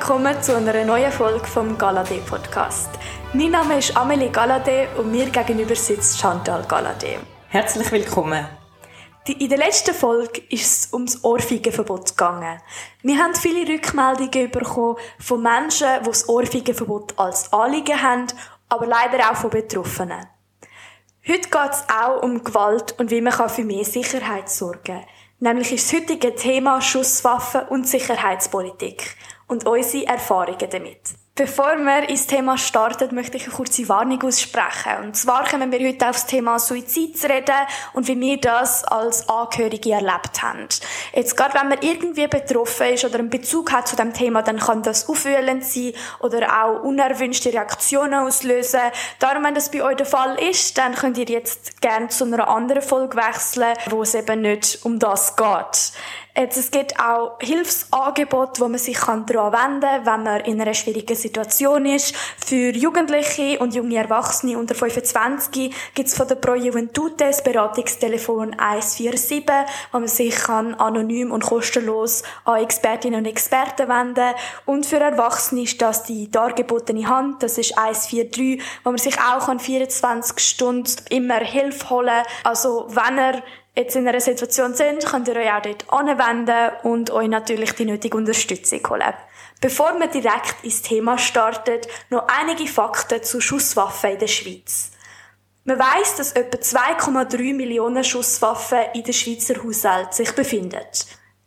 Willkommen zu einer neuen Folge vom Galadé Podcast. Mein Name ist Amelie Galadé und mir gegenüber sitzt Chantal Galadé. Herzlich willkommen. In der letzten Folge ist es ums Ohrfeigenverbot gegangen. Wir haben viele Rückmeldungen bekommen von Menschen, die das Ohrfeigenverbot als Anliegen haben, aber leider auch von Betroffenen. Heute geht es auch um Gewalt und wie man für mehr Sicherheit sorgen kann. Nämlich ist das heutige Thema Schusswaffen und Sicherheitspolitik und unsere Erfahrungen damit. Bevor wir ins Thema starten, möchte ich eine kurze Warnung aussprechen. Und zwar kommen wir heute auf das Thema Suizid zu reden und wie wir das als Angehörige erlebt haben. Jetzt gerade wenn man irgendwie betroffen ist oder einen Bezug hat zu dem Thema, dann kann das aufwühlend sein oder auch unerwünschte Reaktionen auslösen. Darum, wenn das bei euch der Fall ist, dann könnt ihr jetzt gerne zu einer anderen Folge wechseln, wo es eben nicht um das geht. Jetzt, es gibt auch Hilfsangebote, wo man sich daran wenden kann, wenn man in einer schwierigen Situation ist. Für Jugendliche und junge Erwachsene unter 25 gibt es von der Pro Juventute das Beratungstelefon 147, wo man sich kann anonym und kostenlos an Expertinnen und Experten wenden Und für Erwachsene ist das die dargebotene Hand, das ist 143, wo man sich auch an 24 Stunden immer Hilfe holen kann. Also, wenn er jetzt in einer Situation sind, könnt ihr euch auch dort anwenden und euch natürlich die nötige Unterstützung holen. Bevor wir direkt ins Thema starten, noch einige Fakten zu Schusswaffen in der Schweiz. Man weiss, dass etwa 2,3 Millionen Schusswaffen in den Schweizer Haushalten sich befinden.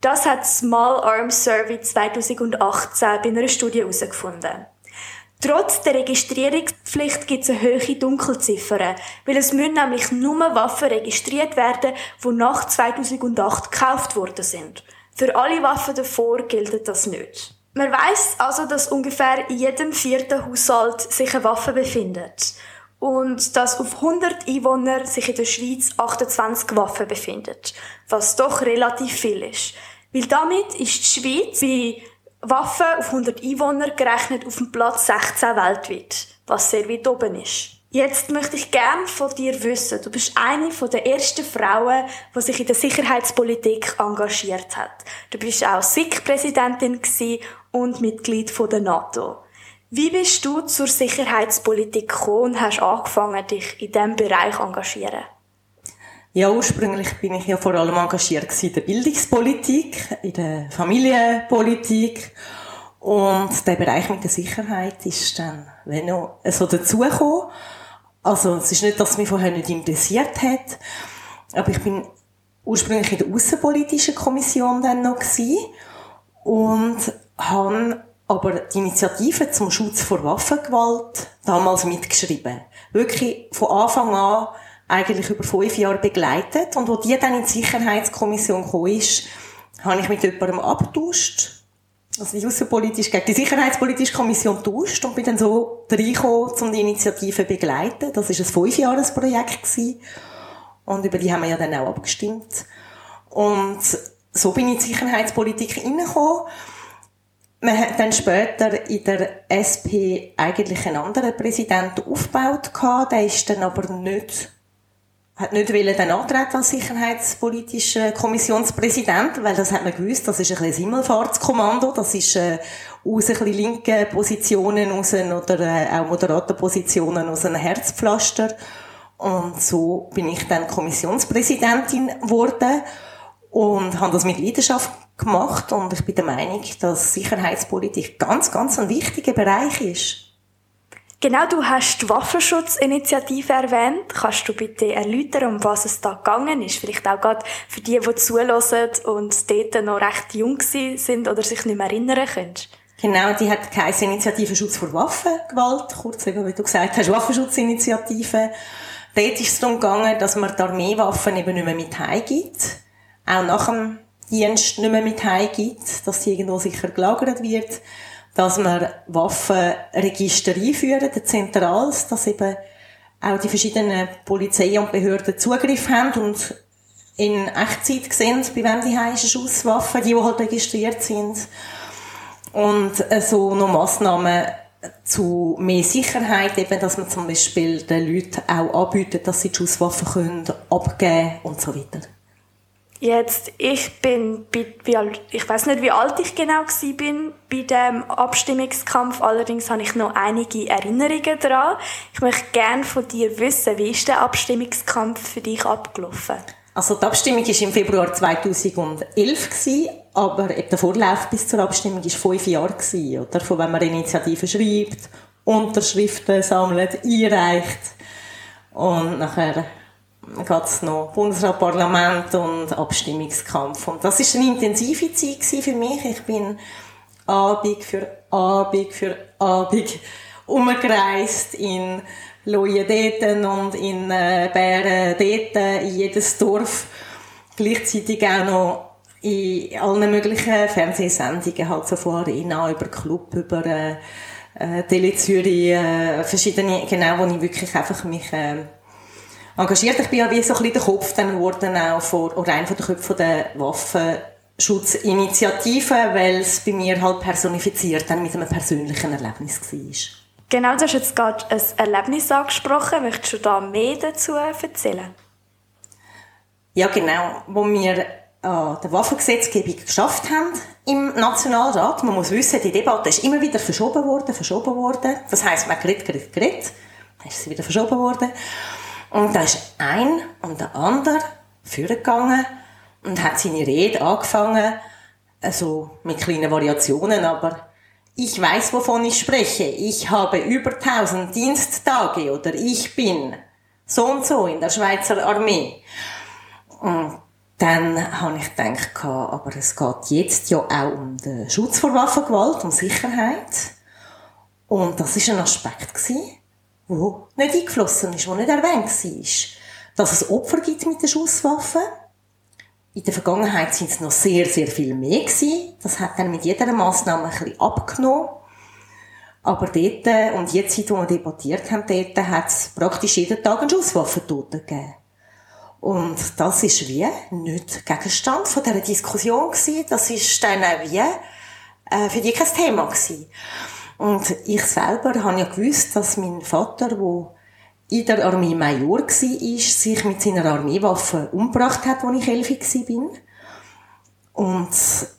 Das hat Small Arms Survey 2018 bei einer Studie herausgefunden. Trotz der Registrierungspflicht gibt es eine hohe Dunkelziffer, weil es müssen nämlich nur Waffen registriert werden, die nach 2008 gekauft worden sind. Für alle Waffen davor gilt das nicht. Man weiß also, dass ungefähr in jedem vierten Haushalt sich eine Waffe befindet und dass auf 100 Einwohner sich in der Schweiz 28 Waffen befinden, was doch relativ viel ist. Weil damit ist die Schweiz bei Waffen auf 100 Einwohner gerechnet auf dem Platz 16 weltweit, was sehr weit oben ist. Jetzt möchte ich gern von dir wissen, du bist eine der ersten Frauen, die sich in der Sicherheitspolitik engagiert hat. Du bist auch SIK-Präsidentin und Mitglied der NATO. Wie bist du zur Sicherheitspolitik gekommen und hast angefangen, dich in diesem Bereich zu engagieren? Ja, ursprünglich bin ich ja vor allem engagiert in der Bildungspolitik, in der Familienpolitik. Und der Bereich mit der Sicherheit ist dann, wenn noch so dazugekommen. Also, es ist nicht, dass mich vorher nicht interessiert hat. Aber ich bin ursprünglich in der Außenpolitischen Kommission dann noch gewesen und habe aber die Initiative zum Schutz vor Waffengewalt damals mitgeschrieben. Wirklich von Anfang an eigentlich über fünf Jahre begleitet. Und wo die dann in die Sicherheitskommission gekommen ist, habe ich mit jemandem abgetauscht. Also die Außenpolitische gegen die Sicherheitspolitische Kommission tauscht und bin dann so reingekommen, um die Initiative zu begleiten. Das war ein Fünfjahresprojekt gewesen. Und über die haben wir ja dann auch abgestimmt. Und so bin ich in die Sicherheitspolitik reingekommen. Man hat dann später in der SP eigentlich einen anderen Präsidenten aufgebaut Der ist dann aber nicht hat nicht wollen dann antreten als sicherheitspolitischer Kommissionspräsident, weil das hat man gewusst, das ist ein bisschen Simmelfahrtskommando, das ist äh, aus ein bisschen linken Positionen aus oder äh, auch moderaten Positionen aus einem Herzpflaster. Und so bin ich dann Kommissionspräsidentin geworden und habe das mit Leidenschaft gemacht und ich bin der Meinung, dass Sicherheitspolitik ganz, ganz ein wichtiger Bereich ist. Genau, du hast die Waffenschutzinitiative erwähnt. Kannst du bitte erläutern, um was es da gegangen ist? Vielleicht auch gerade für die, die zulassen und dort noch recht jung sind oder sich nicht mehr erinnern können. Genau, die hat keine Initiative Schutz vor Waffengewalt, kurz eben, wie du gesagt hast, Waffenschutzinitiative. Dort ist es darum gegangen, dass man die Armeewaffen eben nicht mehr mit heimgibt. Auch nach dem Dienst nicht mehr mit heimgibt, dass sie irgendwo sicher gelagert wird dass wir Waffenregister einführen, ein zentrales, dass eben auch die verschiedenen Polizei und Behörden Zugriff haben und in Echtzeit sehen, bei wem die heimischen Schusswaffen, die, die halt registriert sind. Und äh, so noch Massnahmen zu mehr Sicherheit, eben, dass man zum Beispiel den Leuten auch anbietet, dass sie die Schusswaffen können abgeben und so weiter. Jetzt, ich bin, ich weiß nicht, wie alt ich genau war bin bei dem Abstimmungskampf. Allerdings habe ich noch einige Erinnerungen daran. Ich möchte gerne von dir wissen, wie ist der Abstimmungskampf für dich abgelaufen? Also die Abstimmung war im Februar 2011 aber der Vorlauf bis zur Abstimmung war fünf Jahre oder? Von wenn man Initiativen schreibt, Unterschriften sammelt, einreicht und nachher geht es noch Bundesrat, Parlament und Abstimmungskampf. Und das ist eine intensive Zeit für mich. Ich bin Abend für Abend für Abend umgereist in Loje und in äh, Bären dort, in jedes Dorf. Gleichzeitig auch noch in allen möglichen Fernsehsendungen, halt so von Arena, über Club, über äh, äh, Tele Zürich, äh, verschiedene, genau, wo ich wirklich einfach mich äh, engagiert. Ich bin ja wie so ein bisschen der Kopf dann geworden, auch vor, oder einer von den Köpfen der Waffenschutzinitiative, weil es bei mir halt personifiziert dann mit einem persönlichen Erlebnis war. Genau, du hast jetzt gerade ein Erlebnis angesprochen. Möchtest du da mehr dazu erzählen? Ja, genau. Wo wir an der Waffengesetzgebung geschafft haben im Nationalrat. Man muss wissen, die Debatte ist immer wieder verschoben worden, verschoben worden. Das heisst, man geredet, geredet, geredet. Dann ist sie wieder verschoben worden. Und da ist ein und der andere vorgegangen und hat seine Rede angefangen, also mit kleinen Variationen, aber ich weiß, wovon ich spreche. Ich habe über 1000 Diensttage oder ich bin so und so in der Schweizer Armee. Und dann habe ich gedacht, aber es geht jetzt ja auch um den Schutz vor Waffengewalt, um Sicherheit. Und das ist ein Aspekt gewesen, wo nicht eingeflossen ist, wo nicht erwähnt war. Dass es Opfer gibt mit der Schusswaffe. In der Vergangenheit sind es noch sehr, sehr viel mehr gewesen. Das hat dann mit jeder Massnahme ein bisschen abgenommen. Aber dort, und jetzt, seit wir debattiert haben, dort hat es praktisch jeden Tag einen Schusswaffentoten gegeben. Und das ist wie nicht Gegenstand von dieser Diskussion gewesen. Das ist dann wie, äh, für die kein Thema gewesen. Und ich selber habe ja gewusst, dass mein Vater, der in der Armee Major war, sich mit seiner Armeewaffe umgebracht hat, als ich elf war. Und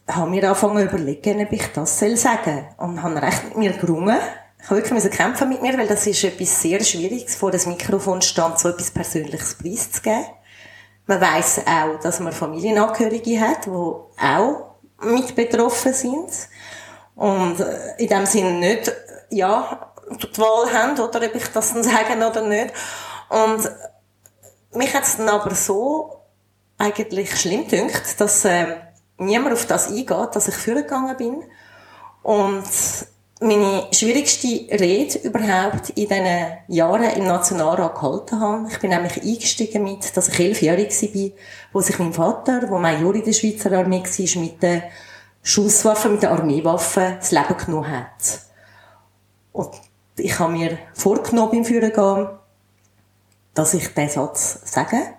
habe mir angefangen zu überlegen, ob ich das sagen soll. Und habe recht mit mir gerungen. Ich habe wirklich kämpfen mit mir, weil das ist etwas sehr Schwieriges, vor das Mikrofon stand, so etwas Persönliches preiszugeben. Man weiß auch, dass man Familienangehörige hat, die auch mit betroffen sind. Und äh, in dem Sinne nicht, ja, die Wahl haben, oder ob ich das dann sagen oder nicht. Und mich hat es dann aber so eigentlich schlimm dünkt, dass äh, niemand auf das eingeht, dass ich vorgegangen bin. Und meine schwierigste Rede überhaupt in diesen Jahren im Nationalrat gehalten habe. Ich bin nämlich eingestiegen mit, dass ich elfjährig war, wo sich mein Vater, der Major in der Schweizer Armee war, mit der Schusswaffe, mit der Armeewaffe das Leben genommen hat. Und ich habe mir vorgenommen beim Führergehen, dass ich diesen Satz sage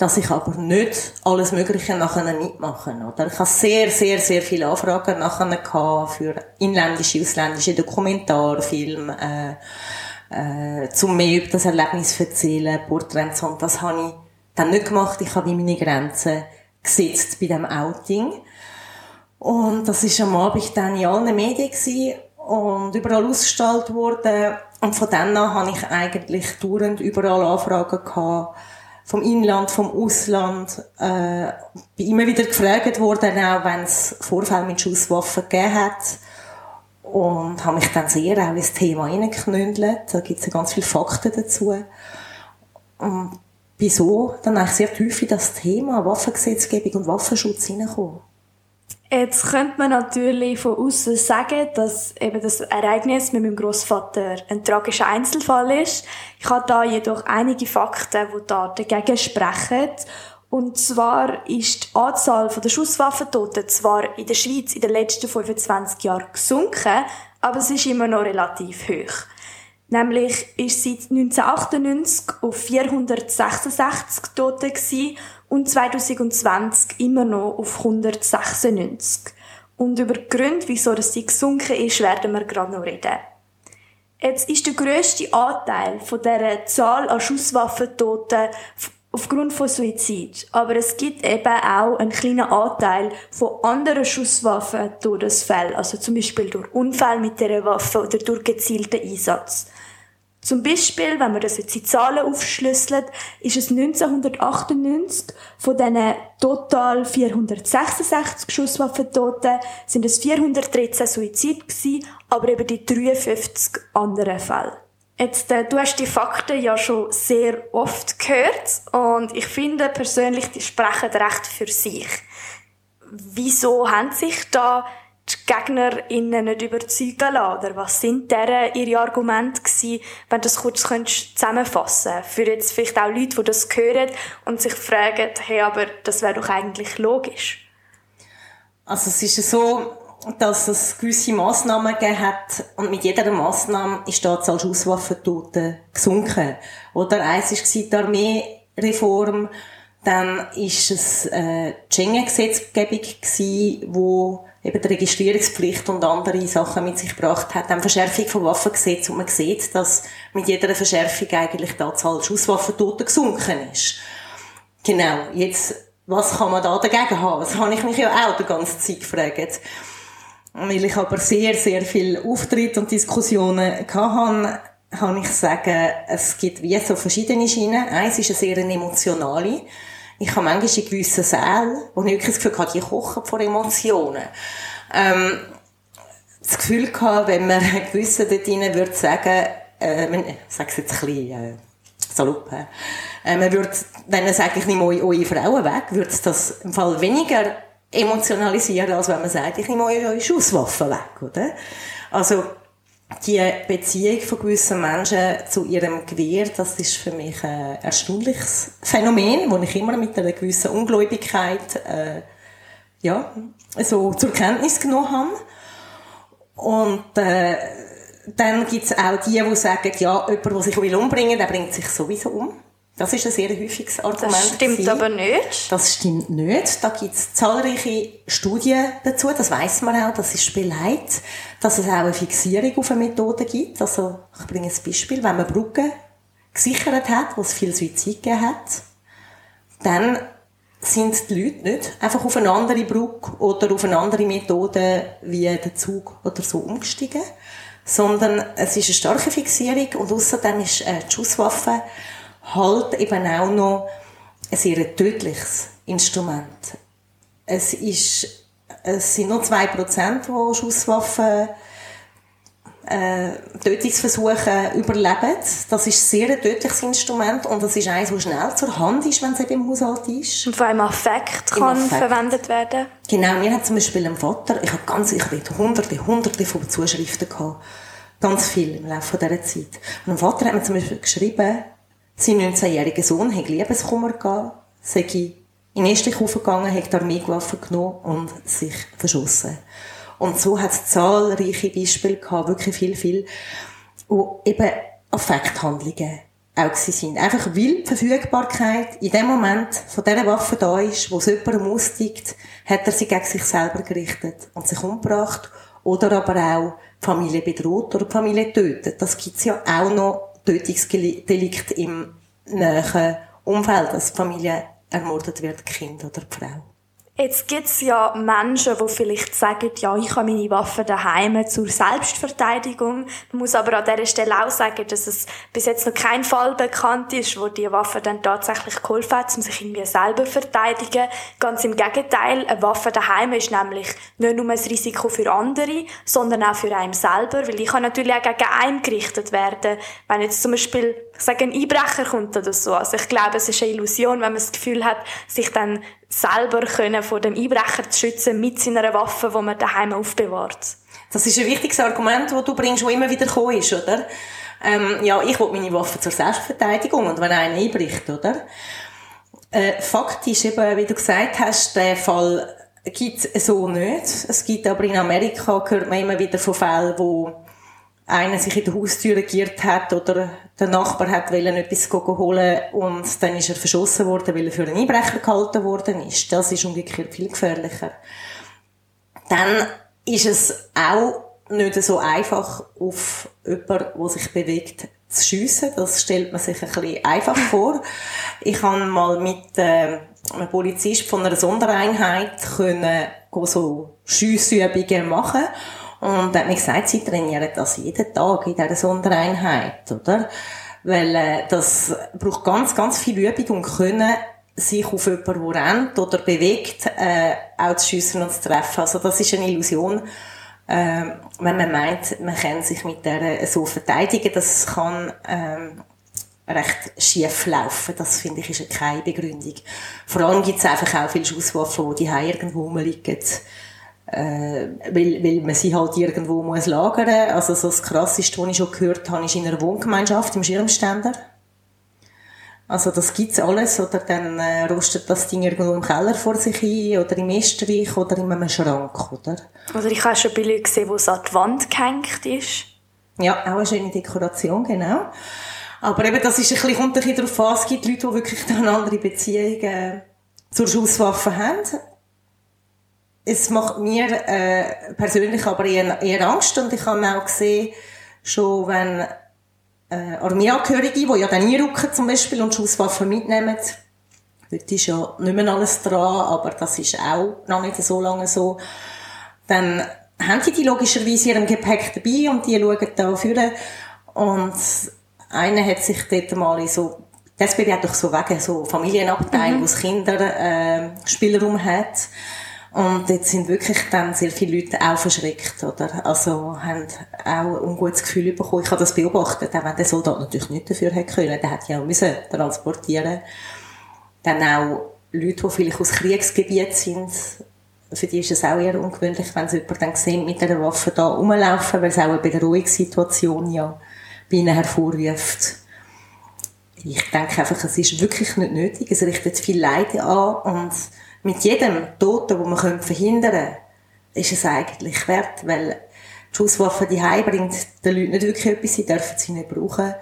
dass ich aber nicht alles Mögliche nachher mitmache. Oder? Ich habe sehr, sehr, sehr viele Anfragen nachher gehabt für inländische, ausländische Dokumentarfilme, äh, äh, zum mehr über das Erlebnis erzählen, Porträts und das habe ich dann nicht gemacht. Ich habe meine Grenzen gesetzt bei dem Outing. Und das ist am Abend dann in allen Medien gewesen und überall ausgestrahlt worden. Und von dann an habe ich eigentlich dauernd überall Anfragen gehabt, vom Inland, vom Ausland, äh, bin immer wieder gefragt worden, auch wenn es Vorfälle mit Schusswaffen gegeben hat. Und habe mich dann sehr auch ins Thema hineingeknündelt. Da gibt es ja ganz viele Fakten dazu. Und wieso dann eigentlich sehr tief in das Thema Waffengesetzgebung und Waffenschutz hineinkommen. Jetzt könnte man natürlich von außen sagen, dass eben das Ereignis mit meinem Großvater ein tragischer Einzelfall ist. Ich habe da jedoch einige Fakten, die da dagegen sprechen. Und zwar ist die Anzahl der Schusswaffentoten zwar in der Schweiz in den letzten 25 Jahren gesunken, aber es ist immer noch relativ hoch. Nämlich ist seit 1998 auf 466 Tote und 2020 immer noch auf 196. Und über die Gründe, wieso das gesunken ist, werden wir gerade noch reden. Jetzt ist der grösste Anteil von dieser Zahl an Schusswaffentoten aufgrund von Suizid. Aber es gibt eben auch einen kleinen Anteil von anderen Schusswaffen Todesfällen, also zum Beispiel durch Unfall mit der Waffe oder durch gezielten Einsatz. Zum Beispiel, wenn man das jetzt in Zahlen aufschlüsselt, ist es 1998 von diesen total 466 Schusswaffentoten sind es 413 Suizid gewesen, aber eben die 53 anderen Fälle. Jetzt, äh, du hast die Fakten ja schon sehr oft gehört und ich finde persönlich, die sprechen recht für sich. Wieso haben sich da die GegnerInnen nicht überzeugen lassen? Oder was sind deren ihre Argumente gewesen, wenn du das kurz zusammenfassen könntest? Für jetzt vielleicht auch Leute, die das hören und sich fragen, hey, aber das wäre doch eigentlich logisch. Also es ist so, dass es gewisse Massnahmen gegeben hat und mit jeder Massnahme ist die Anzahl Schusswaffentoten gesunken. Oder eins war die Armeereform, dann ist es äh, die Schengen-Gesetzgebung gewesen, wo eben die Registrierungspflicht und andere Sachen mit sich gebracht hat, dann Verschärfung vom Waffengesetz und man sieht, dass mit jeder Verschärfung eigentlich die Anzahl Schusswaffentoten gesunken ist. Genau, jetzt, was kann man da dagegen haben? Das habe ich mich ja auch die ganze Zeit gefragt. Weil ich aber sehr, sehr viel Auftritt und Diskussionen hatte, kann ich sagen, es gibt wie so verschiedene Schienen. Eins ist eine sehr emotionale. Ich habe manchmal in gewissen Sälen, wo ich wirklich das Gefühl hatte, die kochen vor Emotionen. Ähm, das Gefühl gehabt, wenn man gewissen dort rein würde sagen, äh, ich sage es jetzt ein bisschen, äh, salopp, äh, man würde, wenn man sagt, ich nehme eure, eure Frauen weg, würde das im Fall weniger emotionalisieren, als wenn man sagt, ich nehme eure Schusswaffen weg, oder? Also, die Beziehung von gewissen Menschen zu ihrem Gewehr, das ist für mich ein erstaunliches Phänomen, das ich immer mit einer gewissen Ungläubigkeit äh, ja, so zur Kenntnis genommen habe. Und äh, dann gibt es auch die, die sagen, ja, jemand, der sich umbringen will, der bringt sich sowieso um. Das ist ein sehr häufiges Argument. Das stimmt gewesen. aber nicht. Das stimmt nicht. Da gibt es zahlreiche Studien dazu. Das weiß man auch. Das ist beleidigt, dass es auch eine Fixierung auf eine Methode gibt. Also, ich bringe ein Beispiel. Wenn man Brücken gesichert hat, wo es viel Suizid gegeben hat, dann sind die Leute nicht einfach auf eine andere Brücke oder auf eine andere Methode wie der Zug oder so umgestiegen, sondern es ist eine starke Fixierung und außerdem ist äh, die Schusswaffe halt eben auch noch ein sehr tödliches Instrument. Es ist, es sind nur zwei Prozent, die Schusswaffen äh, Tötungsversuche überleben. Das ist sehr ein tödliches Instrument und das ist eines, das schnell zur Hand ist, wenn es eben im Haushalt ist. Und vor allem Affekt kann Affekt. verwendet werden. Genau, mir hat zum Beispiel ein Vater, ich habe ganz, ich habe hunderte, hunderte von Zuschriften gehabt. Ganz viel im Laufe dieser Zeit. Und ein Vater hat mir zum Beispiel geschrieben, sein 19-jähriger Sohn hat Liebeskummer gehabt, sei in den ersten gegangen, hat die Armeewaffen genommen und sich verschossen. Und so hat es zahlreiche Beispiele gehabt, wirklich viel, viel, wo eben Affekthandlungen auch sind. Einfach weil die Verfügbarkeit in dem Moment von dieser Waffe da ist, wo es jemandem aussteigt, hat er sie gegen sich selber gerichtet und sich umgebracht oder aber auch die Familie bedroht oder die Familie tötet. Das gibt's ja auch noch Tötungsdelikt im näheren Umfeld, dass Familie ermordet wird, Kind oder die Frau. Jetzt gibt es ja Menschen, die vielleicht sagen, ja, ich habe meine Waffen daheim zur Selbstverteidigung. Man muss aber an dieser Stelle auch sagen, dass es bis jetzt noch kein Fall bekannt ist, wo die Waffe dann tatsächlich geholfen hat, um sich irgendwie selber zu verteidigen. Ganz im Gegenteil, eine Waffe daheim ist nämlich nicht nur ein Risiko für andere, sondern auch für einen selber, weil ich kann natürlich auch gegen einen gerichtet werden, wenn jetzt zum Beispiel, ich sage, ein Einbrecher kommt oder so. Also ich glaube, es ist eine Illusion, wenn man das Gefühl hat, sich dann selber können vor dem Einbrecher zu schützen mit seiner Waffe, die man daheim aufbewahrt. Das ist ein wichtiges Argument, das du bringst, das immer wieder gekommen ist, oder? Ähm, ja, ich will meine Waffe zur Selbstverteidigung und wenn einer einbricht, oder? Äh, faktisch, eben, wie du gesagt hast, der Fall gibt es so nicht. Es gibt aber in Amerika, hört man immer wieder von Fällen, wo einer sich in der Haustür regiert hat oder der Nachbar hat wollen etwas holen und dann ist er verschossen worden, weil er für einen Einbrecher gehalten worden ist. Das ist umgekehrt viel gefährlicher. Dann ist es auch nicht so einfach, auf jemanden, der sich bewegt, zu schiessen. Das stellt man sich ein bisschen einfach vor. Ich habe mal mit äh, einem Polizist von einer Sondereinheit können so Schiessübungen machen und hat mir gesagt, sie trainieren das jeden Tag in dieser Sondereinheit, oder? Weil äh, das braucht ganz, ganz viel Übung und können sich auf jemanden, der rennt oder bewegt, äh, auch zu schiessen und zu treffen. Also das ist eine Illusion, äh, wenn man meint, man kann sich mit der so verteidigen. Das kann ähm, recht schief laufen. Das finde ich ist keine Begründung. Vor allem gibt es einfach auch viele Schusswaffen, die hier irgendwo rumliegen äh, weil, weil man sie halt irgendwo muss lagern. Also so das Krasseste, was ich schon gehört habe, ist in einer Wohngemeinschaft im Schirmständer. Also das gibt's alles, oder dann äh, rostet das Ding irgendwo im Keller vor sich ein, oder im Esterreich, oder in einem Schrank, oder? Oder ich habe schon Bilder gesehen, wo es an die Wand gehängt ist. Ja, auch eine schöne Dekoration, genau. Aber eben, das ist ein bisschen, kommt ein bisschen darauf an, es gibt Leute, die wirklich eine andere Beziehung äh, zur Schusswaffe haben es macht mir äh, persönlich aber eher, eher Angst und ich habe auch gesehen, schon wenn äh, Armeeangehörige, die ja dann einrücken zum Beispiel und Schusswaffen mitnehmen, heute ist ja nicht mehr alles dran, aber das ist auch noch nicht so lange so, dann haben die die logischerweise ihrem Gepäck dabei und die schauen da vorne und einer hat sich dort mal in so die SBB hat doch so wegen so Familienabteil, mhm. wo Kinder äh, Spielraum hat und jetzt sind wirklich dann sehr viele Leute auch verschreckt, oder? Also, haben auch ein ungutes Gefühl bekommen. Ich habe das beobachtet, auch wenn der Soldat natürlich nicht dafür hätte können. Der hätte ja auch müssen transportieren. Dann auch Leute, die vielleicht aus Kriegsgebiet sind, für die ist es auch eher ungewöhnlich, wenn sie jemanden dann sehen, mit einer Waffe da rumlaufen, weil es auch eine Bedrohungssituation ja bei ihnen hervorruft. Ich denke einfach, es ist wirklich nicht nötig. Es richtet viel Leid an und mit jedem Toten, den man verhindern könnte, ist es eigentlich wert, weil die Schusswaffe die bringt den Leuten nicht wirklich etwas, sie dürfen sie nicht brauchen,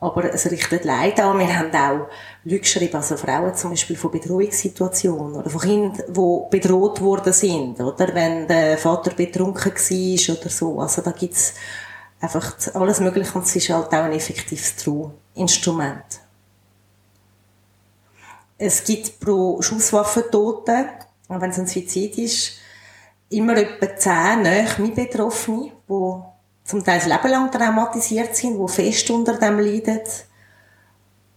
aber es richtet Leid an. Wir haben auch Leute geschrieben, also Frauen zum Beispiel von Bedrohungssituationen oder von Kindern, die bedroht worden sind, oder wenn der Vater betrunken war oder so. Also da gibt's einfach alles Mögliche und es ist halt auch ein effektives True-Instrument. Es gibt pro Schusswaffentote, wenn es ein Suizid ist, immer etwa zehn nahe Betroffene, die zum Teil das Leben lang traumatisiert sind, die fest unter dem leiden.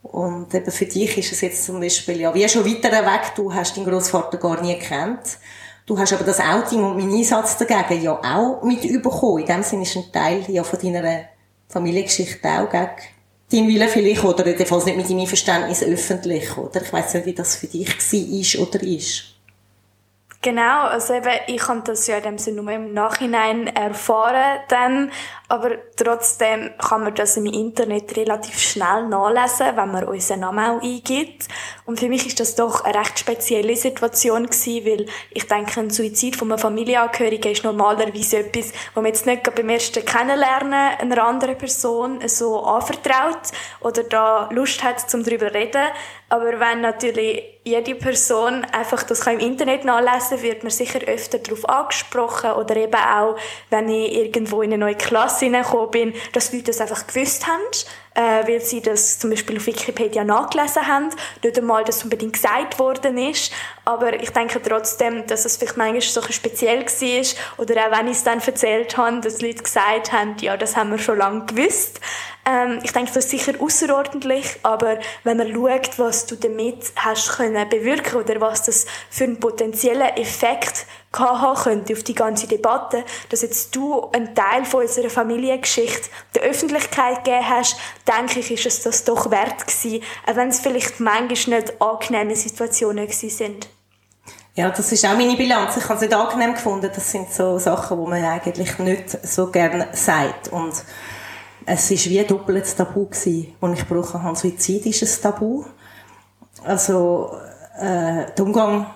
Und eben für dich ist es jetzt zum Beispiel, ja, wie schon weiter weg, du hast deinen Großvater gar nie gekannt. Du hast aber das Outing und meinen Einsatz dagegen ja auch mit überkommen. In dem Sinne ist ein Teil ja von deiner Familiengeschichte auch gegen dein Wille vielleicht oder jedenfalls nicht mit deinem Verständnis öffentlich, oder? Ich weiß nicht, wie das für dich war oder ist. Genau, also eben, ich habe das ja in dem Sinne nur im Nachhinein erfahren dann, aber trotzdem kann man das im Internet relativ schnell nachlesen, wenn man unseren Namen auch eingibt. Und für mich ist das doch eine recht spezielle Situation gewesen, weil ich denke, ein Suizid von einem Familienangehörigen ist normalerweise etwas, wo man jetzt nicht beim ersten Kennenlernen einer anderen Person so anvertraut oder da Lust hat, zum darüber reden. Aber wenn natürlich jede Person einfach das kann im Internet nachlesen wird man sicher öfter darauf angesprochen oder eben auch, wenn ich irgendwo in eine neue Klasse hineingekommen bin, dass Leute das einfach gewusst haben äh, weil sie das zum Beispiel auf Wikipedia nachgelesen haben. Nicht einmal, dass unbedingt gesagt worden ist. Aber ich denke trotzdem, dass es vielleicht manchmal so speziell war. Oder auch wenn ich es dann erzählt habe, dass Leute gesagt haben, ja, das haben wir schon lange gewusst. Ähm, ich denke, das ist sicher außerordentlich, aber wenn man schaut, was du damit hast können bewirken oder was das für einen potenziellen Effekt haben könnte auf die ganze Debatte, dass jetzt du einen Teil von unserer Familiengeschichte der Öffentlichkeit gegeben hast, denke ich, ist es das doch wert gewesen, auch wenn es vielleicht manchmal nicht angenehme Situationen gewesen sind. Ja, das ist auch meine Bilanz. Ich habe es nicht angenehm gefunden. Das sind so Sachen, die man eigentlich nicht so gerne sagt. Und es ist wie ein doppeltes Tabu gewesen. Als ich gebrochen habe, Suizid ist ein Tabu. Also, äh, der Umgang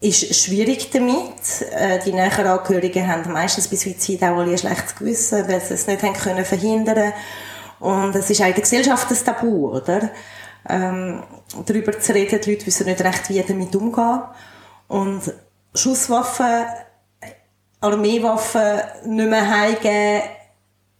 ist schwierig damit. Äh, die näheren Angehörigen haben meistens bei Suizid auch ein schlechtes Gewissen, weil sie es nicht haben können verhindern Und es ist auch in der Gesellschaft ein Tabu, oder? Ähm, darüber zu reden, die Leute wissen nicht recht, wie damit umgehen. Und Schusswaffen, Armeewaffen nicht mehr heimgeben,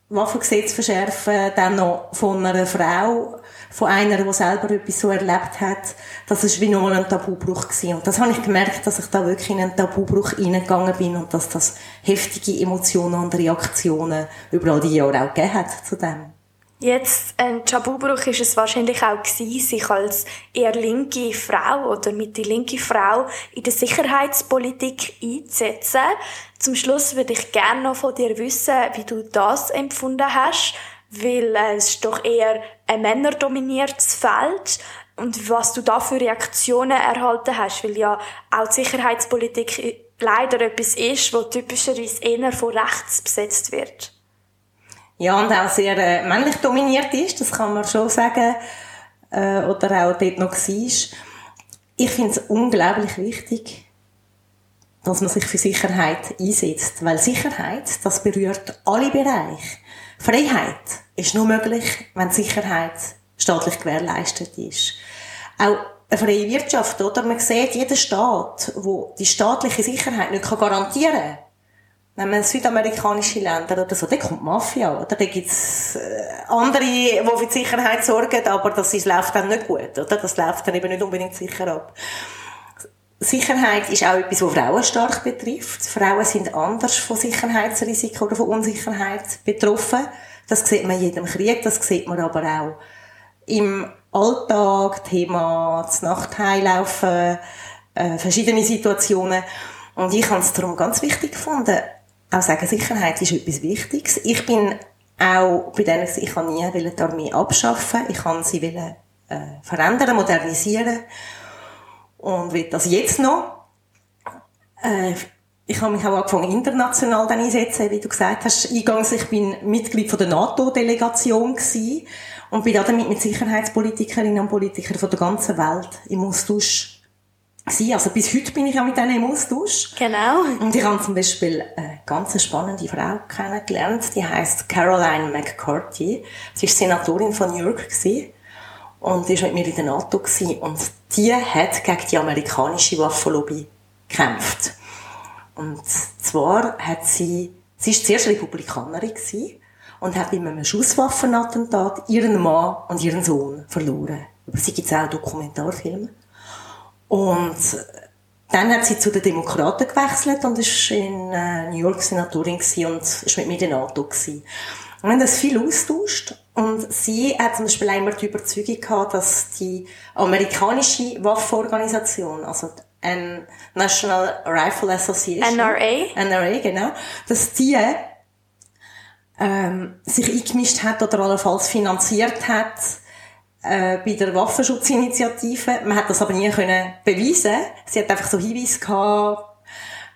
Waffengesetz verschärfen, dann noch von einer Frau, von einer, die selber etwas so erlebt hat, das ist wie nochmal ein Tabubruch gewesen. Und das habe ich gemerkt, dass ich da wirklich in einen Tabubruch reingegangen bin und dass das heftige Emotionen und Reaktionen über all die Jahre auch gegeben hat zu dem. Jetzt ein Tabubruch ist es wahrscheinlich auch gewesen, sich als eher linke Frau oder mit die linke Frau in der Sicherheitspolitik einzusetzen. Zum Schluss würde ich gerne noch von dir wissen, wie du das empfunden hast, weil es ist doch eher ein männerdominiertes Feld und was du da für Reaktionen erhalten hast, weil ja auch die Sicherheitspolitik leider etwas ist, wo typischerweise eher von rechts besetzt wird. Ja, und auch sehr äh, männlich dominiert ist, das kann man schon sagen, äh, oder auch dort noch war. Ich finde es unglaublich wichtig, dass man sich für Sicherheit einsetzt, weil Sicherheit, das berührt alle Bereiche. Freiheit ist nur möglich, wenn Sicherheit staatlich gewährleistet ist. Auch eine freie Wirtschaft, oder? Man sieht, jeder Staat, wo die staatliche Sicherheit nicht garantieren kann, Nehmen wir südamerikanische Länder oder so, da kommt Mafia, oder? Da gibt's äh, andere, die für die Sicherheit sorgen, aber das ist, läuft dann nicht gut, oder? Das läuft dann eben nicht unbedingt sicher ab. Sicherheit ist auch etwas, was Frauen stark betrifft. Frauen sind anders von Sicherheitsrisiko oder von Unsicherheit betroffen. Das sieht man in jedem Krieg, das sieht man aber auch im Alltag, Thema das Nachtheilaufen, äh, verschiedene Situationen. Und ich habe es darum ganz wichtig gefunden, auch sagen, Sicherheit ist etwas Wichtiges. Ich bin auch bei denen, ich kann nie die Armee abschaffen, ich kann sie wollen, äh, verändern, modernisieren und will das jetzt noch. Äh, ich habe mich auch angefangen, international dann einsetzen, wie du gesagt hast, eingangs, ich bin Mitglied von der NATO-Delegation und bin damit mit Sicherheitspolitikerinnen und Politikern von der ganzen Welt im Austausch gewesen. Also bis heute bin ich ja mit denen im Austausch. Genau. Und ich habe zum Beispiel eine ganz spannende Frau kennengelernt, die heißt Caroline McCarthy. Sie ist Senatorin von New York gewesen und war mit mir in der NATO gewesen. und die hat gegen die amerikanische Waffenlobby gekämpft. Und zwar hat sie, sie ist zuerst Republikanerin gewesen und hat bei einem Schusswaffenattentat ihren Mann und ihren Sohn verloren. Über sie gibt es auch Dokumentarfilme. Und dann hat sie zu den Demokraten gewechselt und ist in äh, New York Senatorin und ist mit mir in der NATO gewesen. Wir haben das viel austauscht und sie hat zum Beispiel einmal die Überzeugung gehabt, dass die amerikanische Waffenorganisation, also die National Rifle Association, NRA, NRA genau, dass die ähm, sich eingemischt hat oder allenfalls finanziert hat äh, bei der Waffenschutzinitiative. Man hat das aber nie können beweisen. Sie hat einfach so Hinweise gehabt,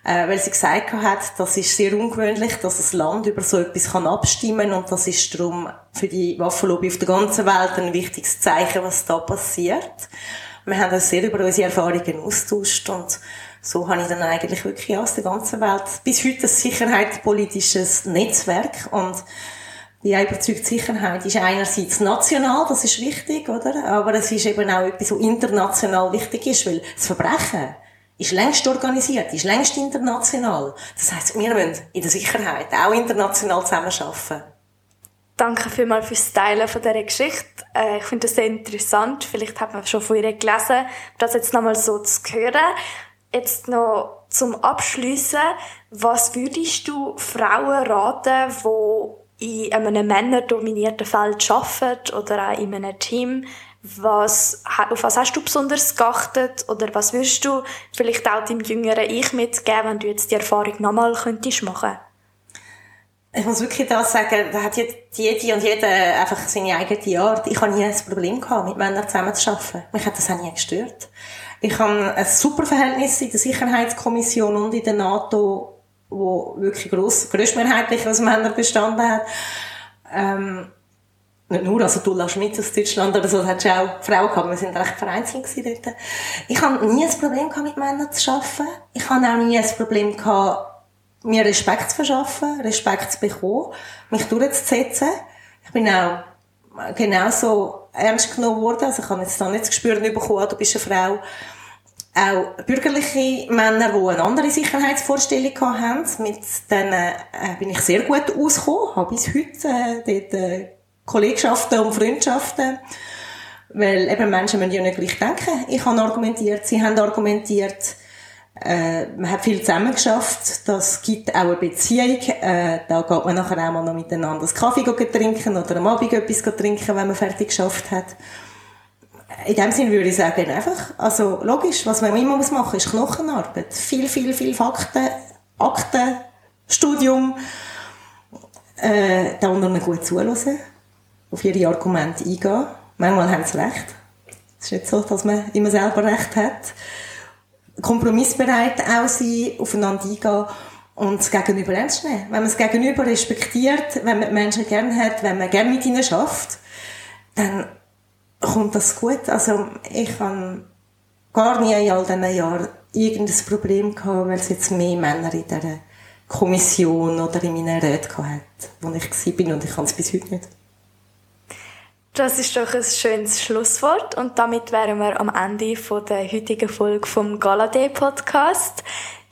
äh, weil sie gesagt hat, das ist sehr ungewöhnlich, dass das Land über so etwas kann abstimmen und das ist darum für die Waffenlobby auf der ganzen Welt ein wichtiges Zeichen, was da passiert. Wir haben uns sehr über unsere Erfahrungen austauscht und so habe ich dann eigentlich wirklich aus der ganzen Welt bis heute ein sicherheitspolitisches Netzwerk und auch überzeugt, Sicherheit ist einerseits national, das ist wichtig, oder? Aber es ist eben auch etwas, was international wichtig ist, weil das Verbrechen ist längst organisiert, ist längst international. Das heisst, wir müssen in der Sicherheit auch international zusammenarbeiten. Danke vielmals fürs Teilen von dieser Geschichte. Äh, ich finde das sehr interessant. Vielleicht hat man schon von ihr gelesen, das jetzt nochmal so zu hören. Jetzt noch zum Abschließen. Was würdest du Frauen raten, die in einem männerdominierten Feld arbeitet oder auch in einem Team, was, auf was hast du besonders geachtet oder was würdest du vielleicht auch deinem jüngeren Ich mitgeben, wenn du jetzt die Erfahrung nochmal könntest machen? Ich muss wirklich das sagen, da hat jede und jeder einfach seine eigene Art. Ich habe nie ein Problem gehabt, mit Männern zusammenzuarbeiten. Mich hat das auch nie gestört. Ich habe ein super Verhältnis in der Sicherheitskommission und in der NATO wo wirklich gross, größtmehrheitlich aus Männern bestanden hat. Ähm, nicht nur, also Ulla Schmidt aus Deutschland oder so, das hat schon auch Frauen gehabt, wir sind recht vereinzelt dort. Ich habe nie ein Problem gehabt, mit Männern zu arbeiten. Ich habe auch nie ein Problem gehabt, mir Respekt zu verschaffen, Respekt zu bekommen, mich durchzusetzen. Ich bin auch genauso ernst genommen worden, also ich habe jetzt da nicht das Gespür bekommen, du bist eine Frau, auch bürgerliche Männer, die eine andere Sicherheitsvorstellung haben. Mit denen äh, bin ich sehr gut ausgekommen, habe bis heute äh, dort äh, Kollegschaften und Freundschaften. Weil eben Menschen müssen ja nicht gleich denken. Ich habe argumentiert, sie haben argumentiert. Äh, man hat viel zusammen geschafft. Das gibt auch eine Beziehung. Äh, da geht man nachher auch mal noch miteinander einen Kaffee trinken oder am Abend etwas trinken, wenn man fertig geschafft hat in dem Sinne würde ich sagen, einfach, also logisch, was man immer muss machen, ist Knochenarbeit. Viel, viel, viel Fakten, Akten, Studium, äh, da unten gut zuhören, auf ihre Argumente eingehen. Manchmal haben sie recht. Es ist nicht so, dass man immer selber recht hat. Kompromissbereit auch sein, aufeinander eingehen und das Gegenüber ernst nehmen. Wenn man das Gegenüber respektiert, wenn man Menschen gerne hat, wenn man gerne mit ihnen schafft, dann kommt das gut. Also ich habe gar nie in all diesen Jahren irgendein Problem gehabt, weil es jetzt mehr Männer in dieser Kommission oder in meinen Räten hatte, wo ich war und ich kann es bis heute nicht. Das ist doch ein schönes Schlusswort und damit wären wir am Ende von der heutigen Folge vom Galadé Podcast.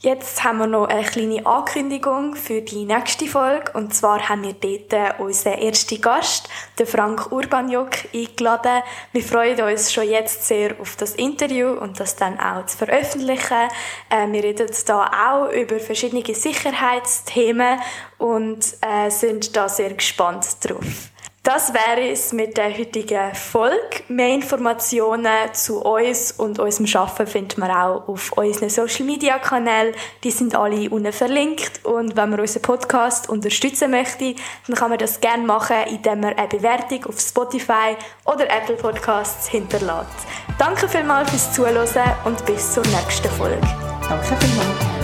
Jetzt haben wir noch eine kleine Ankündigung für die nächste Folge. Und zwar haben wir dort unseren ersten Gast, den Frank Urbanjuk, eingeladen. Wir freuen uns schon jetzt sehr auf das Interview und das dann auch zu veröffentlichen. Äh, wir reden da auch über verschiedene Sicherheitsthemen und äh, sind da sehr gespannt drauf. Das wäre es mit der heutigen Folge. Mehr Informationen zu uns und unserem Arbeiten findet man auch auf unseren Social Media Kanälen. Die sind alle unten verlinkt. Und wenn man unseren Podcast unterstützen möchte, dann kann man das gerne machen, indem man eine Bewertung auf Spotify oder Apple Podcasts hinterlässt. Danke vielmals fürs Zuhören und bis zur nächsten Folge. Danke vielmals.